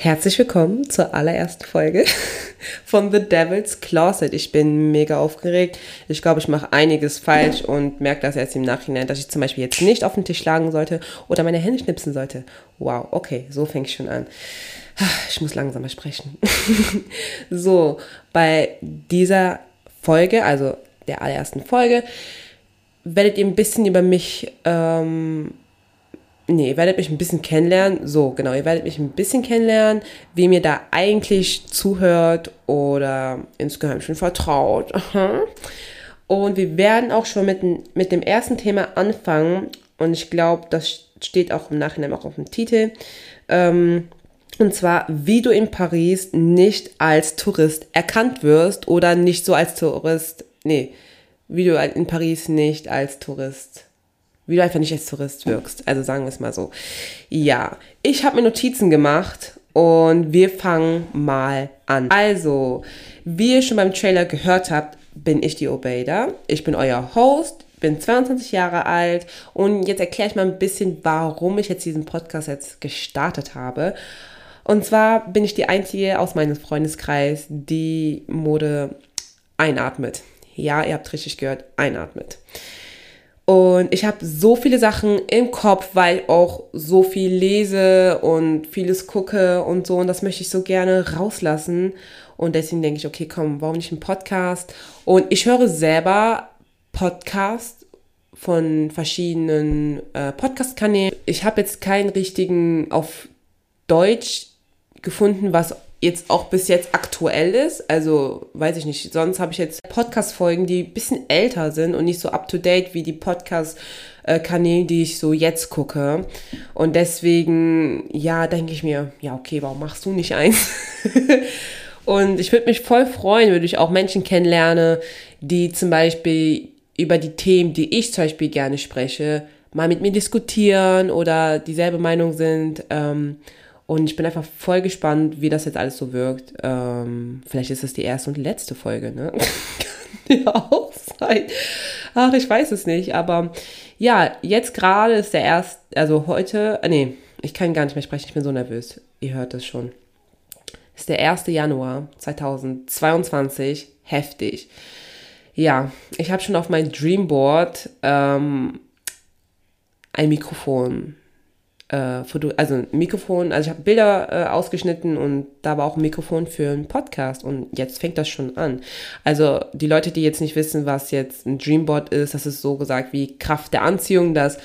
Herzlich willkommen zur allerersten Folge von The Devil's Closet. Ich bin mega aufgeregt. Ich glaube, ich mache einiges falsch und merke das erst im Nachhinein, dass ich zum Beispiel jetzt nicht auf den Tisch schlagen sollte oder meine Hände schnipsen sollte. Wow, okay, so fängt ich schon an. Ich muss langsamer sprechen. so, bei dieser Folge, also der allerersten Folge, werdet ihr ein bisschen über mich ähm, nee, ihr werdet mich ein bisschen kennenlernen. So, genau, ihr werdet mich ein bisschen kennenlernen, wie mir da eigentlich zuhört oder insgeheim schon vertraut. Und wir werden auch schon mit, mit dem ersten Thema anfangen. Und ich glaube, das steht auch im Nachhinein auch auf dem Titel. Ähm, und zwar, wie du in Paris nicht als Tourist erkannt wirst oder nicht so als Tourist, nee, wie du in Paris nicht als Tourist wie du einfach nicht als Tourist wirkst. Also sagen wir es mal so. Ja, ich habe mir Notizen gemacht und wir fangen mal an. Also, wie ihr schon beim Trailer gehört habt, bin ich die Obeida. Ich bin euer Host, bin 22 Jahre alt und jetzt erkläre ich mal ein bisschen, warum ich jetzt diesen Podcast jetzt gestartet habe. Und zwar bin ich die einzige aus meinem Freundeskreis, die Mode einatmet. Ja, ihr habt richtig gehört, einatmet. Und ich habe so viele Sachen im Kopf, weil ich auch so viel lese und vieles gucke und so. Und das möchte ich so gerne rauslassen. Und deswegen denke ich, okay, komm, warum nicht ein Podcast? Und ich höre selber Podcasts von verschiedenen äh, Podcast-Kanälen. Ich habe jetzt keinen richtigen auf Deutsch gefunden, was jetzt auch bis jetzt aktuell ist. Also weiß ich nicht. Sonst habe ich jetzt Podcast-Folgen, die ein bisschen älter sind und nicht so up-to-date wie die Podcast-Kanäle, die ich so jetzt gucke. Und deswegen, ja, denke ich mir, ja, okay, warum machst du nicht eins? und ich würde mich voll freuen, würde ich auch Menschen kennenlerne, die zum Beispiel über die Themen, die ich zum Beispiel gerne spreche, mal mit mir diskutieren oder dieselbe Meinung sind. Ähm, und ich bin einfach voll gespannt, wie das jetzt alles so wirkt. Ähm, vielleicht ist es die erste und letzte Folge, ne? Kann ja auch sein. Ach, ich weiß es nicht. Aber ja, jetzt gerade ist der erste, also heute, äh, nee, ich kann gar nicht mehr sprechen, ich bin so nervös. Ihr hört es schon. Ist der 1. Januar 2022. Heftig. Ja, ich habe schon auf mein Dreamboard ähm, ein Mikrofon äh, Foto, also ein Mikrofon, also ich habe Bilder äh, ausgeschnitten und da war auch ein Mikrofon für einen Podcast und jetzt fängt das schon an. Also die Leute, die jetzt nicht wissen, was jetzt ein Dreamboard ist, das ist so gesagt wie Kraft der Anziehung, dass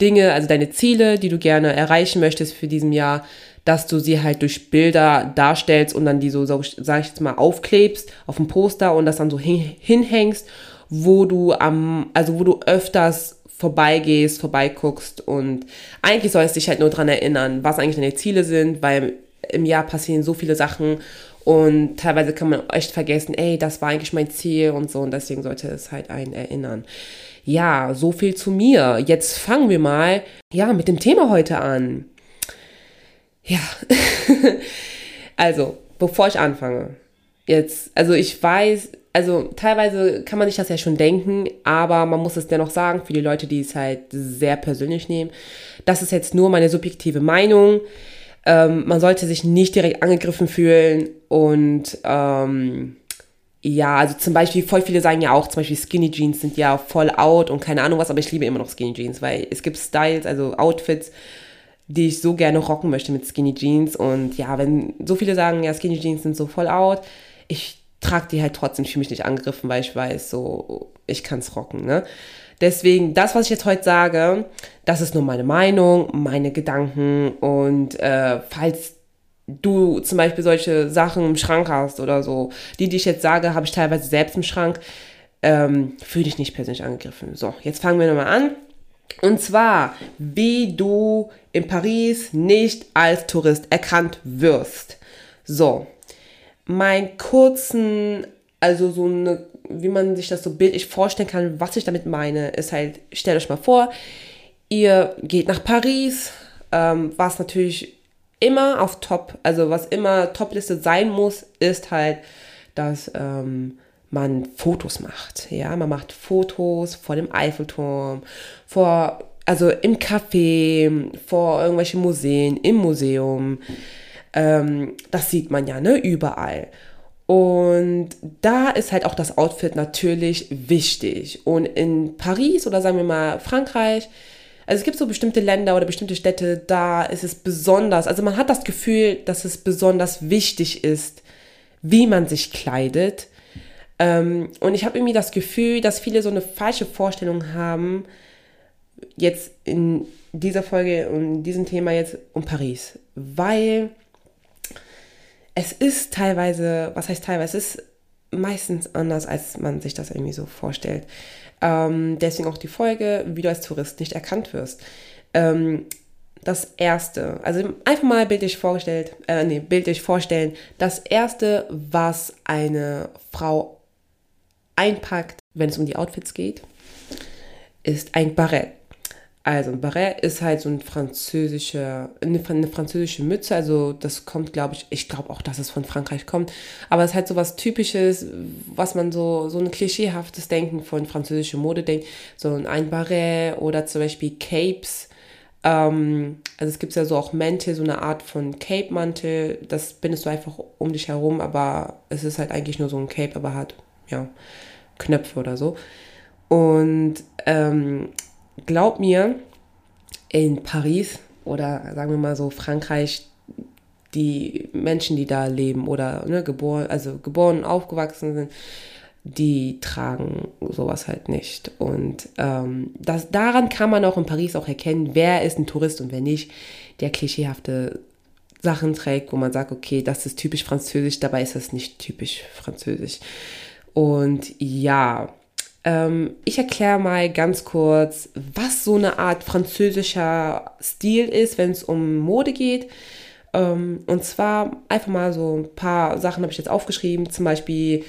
Dinge, also deine Ziele, die du gerne erreichen möchtest für diesem Jahr, dass du sie halt durch Bilder darstellst und dann die so, so sag ich jetzt mal, aufklebst auf dem Poster und das dann so hin, hinhängst, wo du am, also wo du öfters vorbeigehst, vorbeiguckst und eigentlich sollst du dich halt nur daran erinnern, was eigentlich deine Ziele sind, weil im Jahr passieren so viele Sachen und teilweise kann man echt vergessen, ey, das war eigentlich mein Ziel und so und deswegen sollte es halt einen erinnern. Ja, so viel zu mir. Jetzt fangen wir mal, ja, mit dem Thema heute an. Ja, also, bevor ich anfange, jetzt, also ich weiß, also teilweise kann man sich das ja schon denken, aber man muss es dennoch sagen, für die Leute, die es halt sehr persönlich nehmen. Das ist jetzt nur meine subjektive Meinung. Ähm, man sollte sich nicht direkt angegriffen fühlen und ähm, ja, also zum Beispiel, voll viele sagen ja auch, zum Beispiel Skinny Jeans sind ja voll out und keine Ahnung was, aber ich liebe immer noch Skinny Jeans, weil es gibt Styles, also Outfits, die ich so gerne rocken möchte mit Skinny Jeans und ja, wenn so viele sagen, ja, Skinny Jeans sind so voll out, ich trage die halt trotzdem, ich fühle mich nicht angegriffen, weil ich weiß, so, ich kann es rocken, ne? Deswegen, das, was ich jetzt heute sage, das ist nur meine Meinung, meine Gedanken und äh, falls du zum Beispiel solche Sachen im Schrank hast oder so, die, die ich jetzt sage, habe ich teilweise selbst im Schrank, ähm, fühle dich nicht persönlich angegriffen. So, jetzt fangen wir nochmal an. Und zwar, wie du in Paris nicht als Tourist erkannt wirst. So, meinen kurzen, also so eine, wie man sich das so bildlich vorstellen kann, was ich damit meine, ist halt, stellt euch mal vor, ihr geht nach Paris, ähm, was natürlich immer auf Top, also was immer Topliste sein muss, ist halt, dass ähm, man Fotos macht. Ja, man macht Fotos vor dem Eiffelturm, vor, also im Café, vor irgendwelchen Museen, im Museum Ähm, das sieht man ja, ne, überall. Und da ist halt auch das Outfit natürlich wichtig. Und in Paris oder sagen wir mal Frankreich, also es gibt so bestimmte Länder oder bestimmte Städte, da ist es besonders, also man hat das Gefühl, dass es besonders wichtig ist, wie man sich kleidet. Ähm, und ich habe irgendwie das Gefühl, dass viele so eine falsche Vorstellung haben, jetzt in dieser Folge und diesem Thema jetzt um Paris. Weil es ist teilweise, was heißt teilweise, es ist meistens anders, als man sich das irgendwie so vorstellt. Ähm, deswegen auch die Folge, wie du als Tourist nicht erkannt wirst. Ähm, das erste, also einfach mal bildlich vorgestellt, äh, nee, bildlich vorstellen, das erste, was eine Frau einpackt, wenn es um die Outfits geht, ist ein Barett. Also ein Barret ist halt so ein französischer, eine, eine französische Mütze, also das kommt, glaube ich, ich glaube auch, dass es von Frankreich kommt, aber es ist halt so was Typisches, was man so, so ein klischeehaftes Denken von französischer Mode denkt, so ein Barret oder zum Beispiel Capes, ähm, also es gibt ja so auch Mäntel, so eine Art von Cape-Mantel, das bindest du einfach um dich herum, aber es ist halt eigentlich nur so ein Cape, aber hat, ja, Knöpfe oder so. Und ähm, glaub mir, in Paris oder sagen wir mal so Frankreich, die Menschen, die da leben oder ne, geboren, also geboren und aufgewachsen sind, die tragen sowas halt nicht. Und ähm, das, daran kann man auch in Paris auch erkennen, wer ist ein Tourist und wer nicht, der klischeehafte Sachen trägt, wo man sagt, okay, das ist typisch französisch, dabei ist das nicht typisch französisch. Und ja, ähm, ich erkläre mal ganz kurz, was so eine Art französischer Stil ist, wenn es um Mode geht. Ähm, und zwar einfach mal so ein paar Sachen habe ich jetzt aufgeschrieben. Zum Beispiel,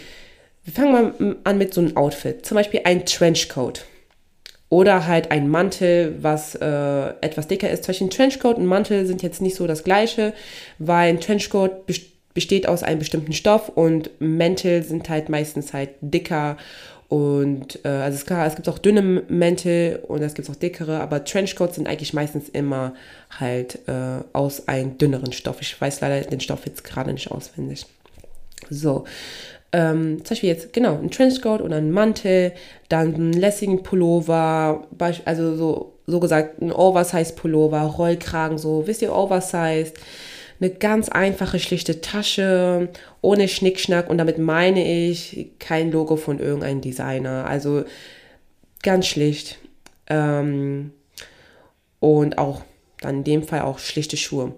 wir fangen mal an mit so einem Outfit. Zum Beispiel ein Trenchcoat. Oder halt ein Mantel, was äh, etwas dicker ist. Ein Trenchcoat und Mantel sind jetzt nicht so das gleiche, weil ein Trenchcoat besteht aus einem bestimmten Stoff und Mäntel sind halt meistens halt dicker und äh, also es, klar, es gibt auch dünne Mäntel und es gibt auch dickere, aber Trenchcoats sind eigentlich meistens immer halt äh, aus einem dünneren Stoff. Ich weiß leider den Stoff jetzt gerade nicht auswendig. So, ähm, zum Beispiel jetzt, genau, ein Trenchcoat oder ein Mantel, dann einen lässigen Pullover, also so, so gesagt, ein Oversize-Pullover, Rollkragen, so, wisst ihr, Oversized eine ganz einfache, schlichte Tasche, ohne Schnickschnack. Und damit meine ich kein Logo von irgendeinem Designer. Also ganz schlicht. Ähm, und auch dann in dem Fall auch schlichte Schuhe.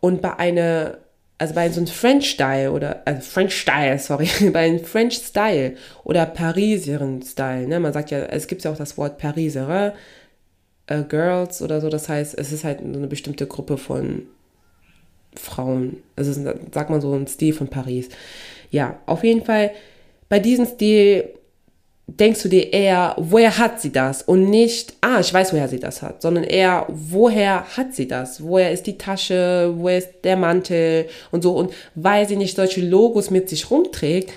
Und bei einer, also bei so einem French Style oder, also French Style, sorry, bei einem French Style oder Pariseren Style, ne, man sagt ja, es gibt ja auch das Wort Parisere, äh, Girls oder so, das heißt, es ist halt so eine bestimmte Gruppe von Frauen. Also sag mal so ein Stil von Paris. Ja, auf jeden Fall, bei diesem Stil denkst du dir eher, woher hat sie das? Und nicht, ah, ich weiß, woher sie das hat, sondern eher, woher hat sie das? Woher ist die Tasche? Woher ist der Mantel? Und so. Und weil sie nicht solche Logos mit sich rumträgt,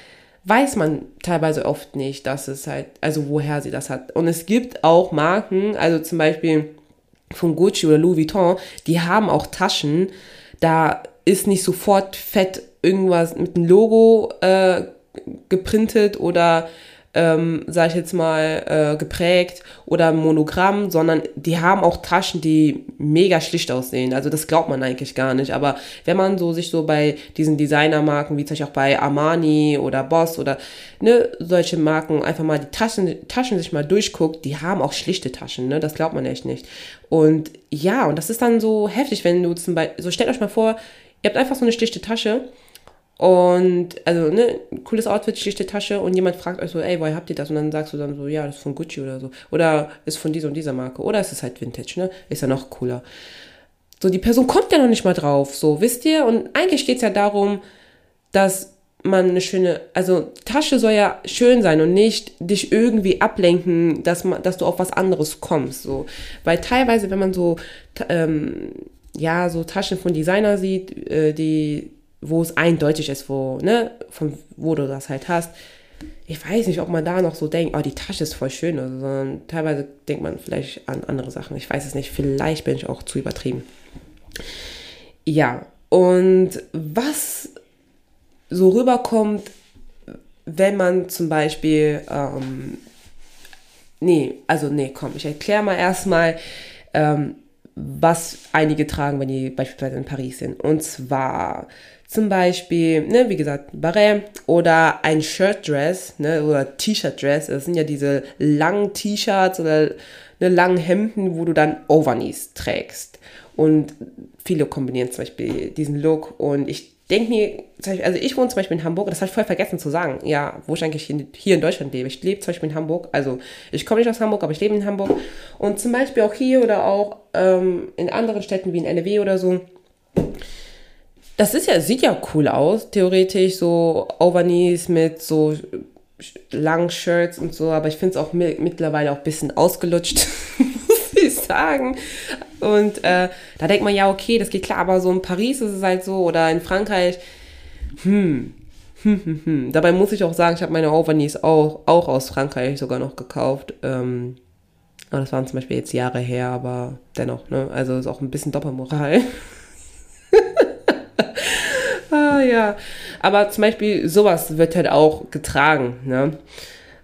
weiß man teilweise oft nicht, dass es halt, also woher sie das hat. Und es gibt auch Marken, also zum Beispiel von Gucci oder Louis Vuitton, die haben auch Taschen, da ist nicht sofort fett irgendwas mit einem Logo äh, geprintet oder ähm, sag ich jetzt mal, äh, geprägt oder Monogramm, sondern die haben auch Taschen, die mega schlicht aussehen. Also das glaubt man eigentlich gar nicht. Aber wenn man so sich so bei diesen Designermarken, wie zum Beispiel auch bei Armani oder Boss oder ne, solche Marken einfach mal die Taschen, Taschen sich mal durchguckt, die haben auch schlichte Taschen, ne? Das glaubt man echt nicht. Und ja, und das ist dann so heftig, wenn du zum Beispiel, so stellt euch mal vor, ihr habt einfach so eine schlichte Tasche und also, ne, cooles Outfit, schlichte Tasche und jemand fragt euch so, ey, woher habt ihr das? Und dann sagst du dann so, ja, das ist von Gucci oder so. Oder ist von dieser und dieser Marke. Oder ist es halt Vintage, ne? Ist ja noch cooler. So, die Person kommt ja noch nicht mal drauf, so, wisst ihr? Und eigentlich geht es ja darum, dass man eine schöne, also Tasche soll ja schön sein und nicht dich irgendwie ablenken, dass man, dass du auf was anderes kommst, so. Weil teilweise, wenn man so, ähm, ja, so Taschen von Designer sieht, äh, die wo es eindeutig ist, wo, ne, von wo du das halt hast. Ich weiß nicht, ob man da noch so denkt, oh, die Tasche ist voll schön, also, sondern teilweise denkt man vielleicht an andere Sachen. Ich weiß es nicht, vielleicht bin ich auch zu übertrieben. Ja, Und was so rüberkommt, wenn man zum Beispiel, ähm, nee, also nee, komm, ich erkläre mal erstmal, ähm, was einige tragen, wenn die beispielsweise in Paris sind. Und zwar zum Beispiel, ne, wie gesagt, Barret oder ein Shirt-Dress ne, oder T-Shirt-Dress. Das sind ja diese langen T-Shirts oder ne, langen Hemden, wo du dann Overknees trägst. Und viele kombinieren zum Beispiel diesen Look. Und ich denke mir, also ich wohne zum Beispiel in Hamburg, das habe ich voll vergessen zu sagen, ja, wo ich eigentlich hier in Deutschland lebe. Ich lebe zum Beispiel in Hamburg, also ich komme nicht aus Hamburg, aber ich lebe in Hamburg. Und zum Beispiel auch hier oder auch ähm, in anderen Städten wie in NRW oder so das ist ja, sieht ja cool aus, theoretisch, so Overknees mit so langen Shirts und so, aber ich finde es auch mittlerweile auch ein bisschen ausgelutscht, muss ich sagen. Und äh, da denkt man ja, okay, das geht klar, aber so in Paris ist es halt so oder in Frankreich, hm, hm, hm, hm. Dabei muss ich auch sagen, ich habe meine Overknees auch, auch aus Frankreich sogar noch gekauft. Ähm, aber das waren zum Beispiel jetzt Jahre her, aber dennoch, ne? Also ist auch ein bisschen Doppelmoral. Ja. Aber zum Beispiel sowas wird halt auch getragen, ne?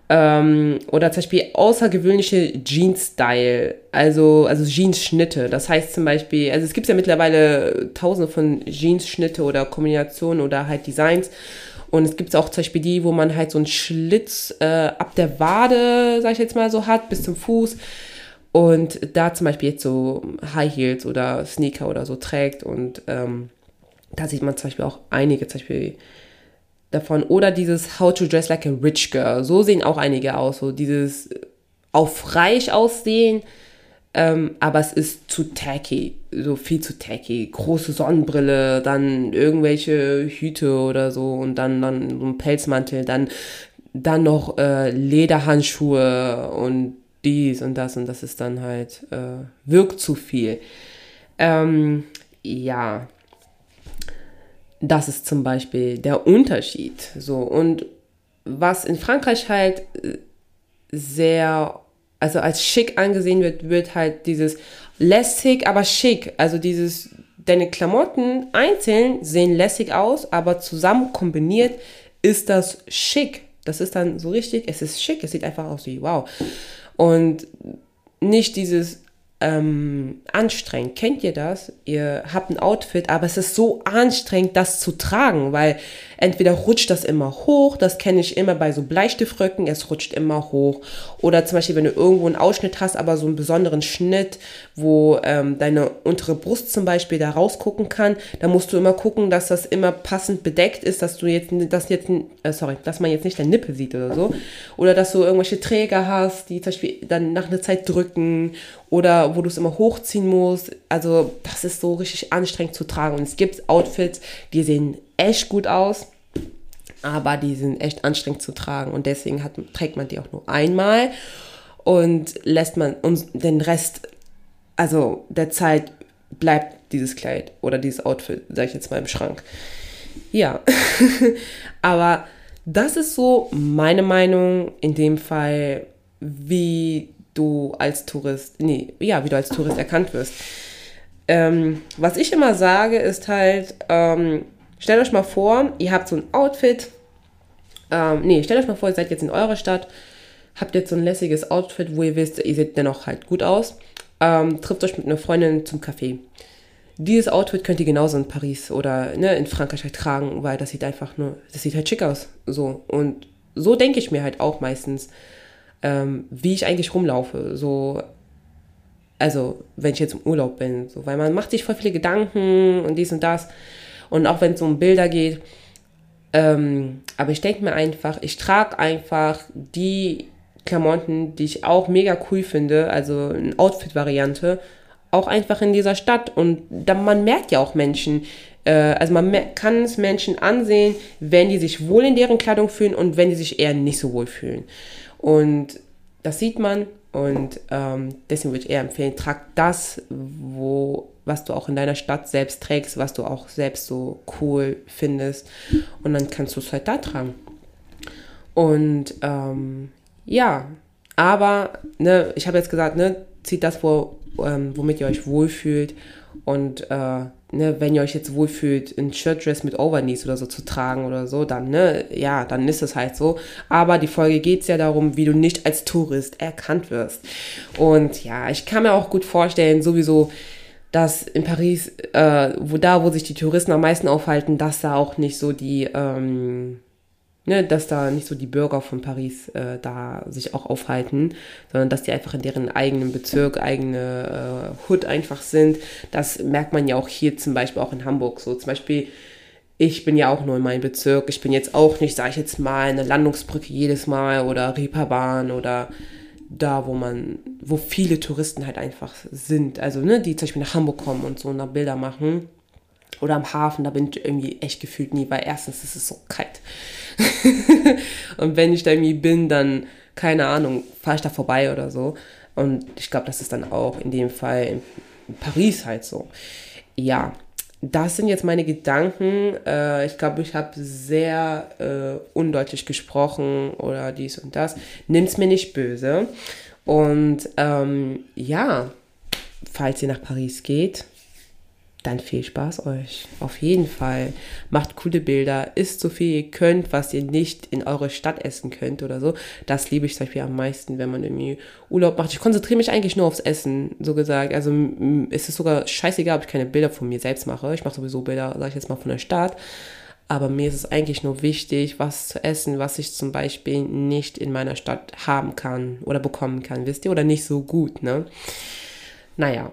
Ähm, oder zum Beispiel außergewöhnliche Jeans-Style, also, also Jeans-Schnitte. Das heißt zum Beispiel, also es gibt ja mittlerweile tausende von Jeans-Schnitte oder Kombinationen oder halt Designs. Und es gibt auch zum Beispiel die, wo man halt so einen Schlitz äh, ab der Wade, sag ich jetzt mal so, hat, bis zum Fuß. Und da zum Beispiel jetzt so High Heels oder Sneaker oder so trägt und ähm, da sieht man zum Beispiel auch einige zum Beispiel davon. Oder dieses How to Dress Like a Rich Girl. So sehen auch einige aus. So dieses auf reich aussehen, ähm, aber es ist zu tacky. So viel zu tacky. Große Sonnenbrille, dann irgendwelche Hüte oder so und dann, dann so ein Pelzmantel, dann, dann noch äh, Lederhandschuhe und dies und das und das ist dann halt, äh, wirkt zu viel. Ähm, ja, das ist zum Beispiel der Unterschied. So, und was in Frankreich halt äh, sehr, also als schick angesehen wird, wird halt dieses lässig, aber schick. Also dieses, deine Klamotten einzeln sehen lässig aus, aber zusammen kombiniert ist das schick. Das ist dann so richtig, es ist schick, es sieht einfach aus wie wow. Und nicht dieses ähm, anstrengend. Kennt ihr das? Ihr habt ein Outfit, aber es ist so anstrengend, das zu tragen, weil entweder rutscht das immer hoch, das kenne ich immer bei so Bleistiftröcken, es rutscht immer hoch. Oder zum Beispiel, wenn du irgendwo einen Ausschnitt hast, aber so einen besonderen Schnitt, wo ähm, deine untere Brust zum Beispiel da rausgucken kann, dann musst du immer gucken, dass das immer passend bedeckt ist, dass du jetzt, dass jetzt, äh, sorry, dass man jetzt nicht deine Nippel sieht oder so. Oder dass du irgendwelche Träger hast, die zum Beispiel dann nach einer Zeit drücken oder wo du es immer hochziehen musst. Also das ist so richtig anstrengend zu tragen. Und es gibt Outfits, die sehen echt gut aus, aber die sind echt anstrengend zu tragen und deswegen hat, trägt man die auch nur einmal und lässt man uns den Rest, also der Zeit bleibt dieses Kleid oder dieses Outfit, sag ich jetzt mal im Schrank. Ja, aber das ist so meine Meinung in dem Fall, wie du als Tourist, nee, ja, wie du als Tourist erkannt wirst. Ähm, was ich immer sage, ist halt, ähm, stellt euch mal vor, ihr habt so ein Outfit. Ähm, nee, stellt euch mal vor, ihr seid jetzt in eurer Stadt, habt jetzt so ein lässiges Outfit, wo ihr wisst, ihr seht dennoch halt gut aus. Ähm, trifft euch mit einer Freundin zum Café. Dieses Outfit könnt ihr genauso in Paris oder ne, in Frankreich halt tragen, weil das sieht einfach nur, das sieht halt schick aus. So. Und so denke ich mir halt auch meistens, ähm, wie ich eigentlich rumlaufe. So, also, wenn ich jetzt im Urlaub bin, so, weil man macht sich voll viele Gedanken und dies und das. Und auch wenn es um Bilder geht. Ähm, aber ich denke mir einfach, ich trage einfach die Klamotten, die ich auch mega cool finde, also eine Outfit-Variante, auch einfach in dieser Stadt. Und dann, man merkt ja auch Menschen, äh, also man kann es Menschen ansehen, wenn die sich wohl in deren Kleidung fühlen und wenn die sich eher nicht so wohl fühlen. Und das sieht man und ähm, deswegen würde ich eher empfehlen, trag das, wo, was du auch in deiner Stadt selbst trägst, was du auch selbst so cool findest. Und dann kannst du es halt da tragen. Und ähm, ja, aber ne, ich habe jetzt gesagt, ne, zieht das, wo, ähm, womit ihr euch wohlfühlt. Und äh, ne, wenn ihr euch jetzt wohlfühlt, ein Shirtdress mit Overknees oder so zu tragen oder so, dann, ne, ja, dann ist es halt so. Aber die Folge geht es ja darum, wie du nicht als Tourist erkannt wirst. Und ja, ich kann mir auch gut vorstellen, sowieso, dass in Paris, äh, wo da, wo sich die Touristen am meisten aufhalten, dass da auch nicht so die, ähm, ne, dass da nicht so die Bürger von Paris äh, da sich auch aufhalten, sondern dass die einfach in deren eigenen Bezirk, eigene äh, Hood einfach sind. Das merkt man ja auch hier zum Beispiel auch in Hamburg so. Zum Beispiel, ich bin ja auch nur in meinem Bezirk. Ich bin jetzt auch nicht, sage ich jetzt mal, eine Landungsbrücke jedes Mal oder Reeperbahn oder da, wo man, wo viele Touristen halt einfach sind. Also, ne, die zum Beispiel nach Hamburg kommen und so nach Bilder machen. Oder am Hafen, da bin ich irgendwie echt gefühlt nie, weil erstens ist es so kalt. und wenn ich da irgendwie bin, dann, keine Ahnung, fahre ich da vorbei oder so. Und ich glaube, das ist dann auch in dem Fall in Paris halt so. Ja, das sind jetzt meine Gedanken. Äh, ich glaube, ich habe sehr äh, undeutlich gesprochen oder dies und das. Nimm's mir nicht böse. Und ähm, ja, falls ihr nach Paris geht, dann viel Spaß euch. Auf jeden Fall. Macht coole Bilder, isst so viel ihr könnt, was ihr nicht in eure Stadt essen könnt oder so. Das liebe ich zum Beispiel am meisten, wenn man irgendwie Urlaub macht. Ich konzentriere mich eigentlich nur aufs Essen, so gesagt. Also ist es sogar scheißegal, ob ich keine Bilder von mir selbst mache. Ich mache sowieso Bilder, sage ich jetzt mal, von der Stadt. Aber mir ist es eigentlich nur wichtig, was zu essen, was ich zum Beispiel nicht in meiner Stadt haben kann oder bekommen kann, wisst ihr? Oder nicht so gut, ne? Naja,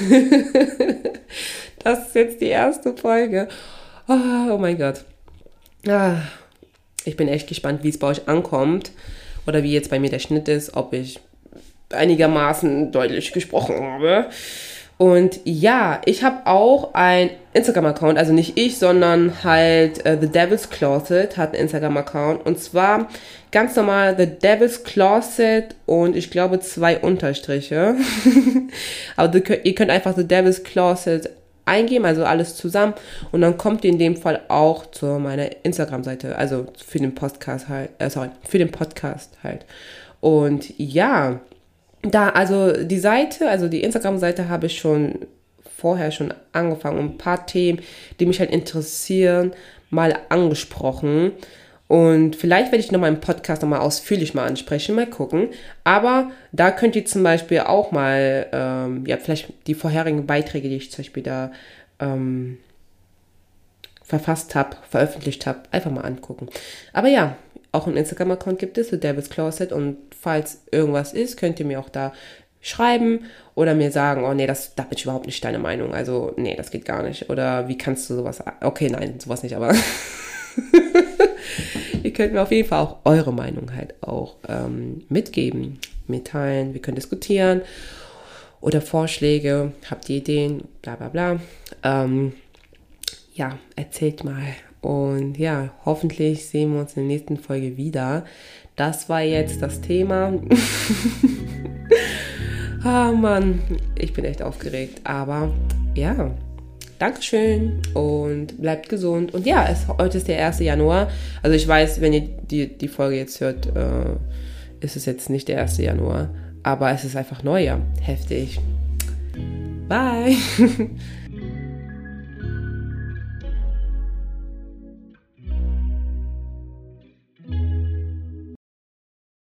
das ist jetzt die erste Folge. Oh, oh mein Gott. Ah, ich bin echt gespannt, wie es bei euch ankommt oder wie jetzt bei mir der Schnitt ist, ob ich einigermaßen deutlich gesprochen habe. Und ja, ich habe auch ein Instagram-Account, also nicht ich, sondern halt uh, The Devil's Closet hat einen Instagram-Account. Und zwar ganz normal The Devil's Closet und ich glaube zwei Unterstriche. Aber ihr könnt einfach The Devil's Closet eingeben, also alles zusammen. Und dann kommt ihr in dem Fall auch zu meiner Instagram-Seite, also für den Podcast halt, äh, sorry, für den Podcast halt. Und ja, da, also die Seite, also die Instagram-Seite habe ich schon vorher schon angefangen und ein paar Themen, die mich halt interessieren, mal angesprochen. Und vielleicht werde ich nochmal im Podcast nochmal ausführlich mal ansprechen, mal gucken. Aber da könnt ihr zum Beispiel auch mal, ähm, ja, vielleicht die vorherigen Beiträge, die ich zum Beispiel da ähm, verfasst habe, veröffentlicht habe, einfach mal angucken. Aber ja, auch einen Instagram-Account gibt es, The Devil's Closet. Und falls irgendwas ist, könnt ihr mir auch da schreiben oder mir sagen, oh nee, das, da bin ich überhaupt nicht deine Meinung. Also, nee, das geht gar nicht. Oder wie kannst du sowas. Okay, nein, sowas nicht, aber. ihr könnt mir auf jeden Fall auch eure Meinung halt auch ähm, mitgeben, mitteilen. Wir können diskutieren oder Vorschläge. Habt ihr Ideen? Bla bla bla. Ähm, ja, erzählt mal und ja, hoffentlich sehen wir uns in der nächsten Folge wieder. Das war jetzt das Thema. ah Mann, ich bin echt aufgeregt. Aber ja, Dankeschön und bleibt gesund. Und ja, es, heute ist der 1. Januar. Also ich weiß, wenn ihr die, die Folge jetzt hört, äh, ist es jetzt nicht der 1. Januar. Aber es ist einfach Neujahr. Heftig. Bye.